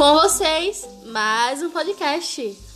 Com vocês, mais um podcast.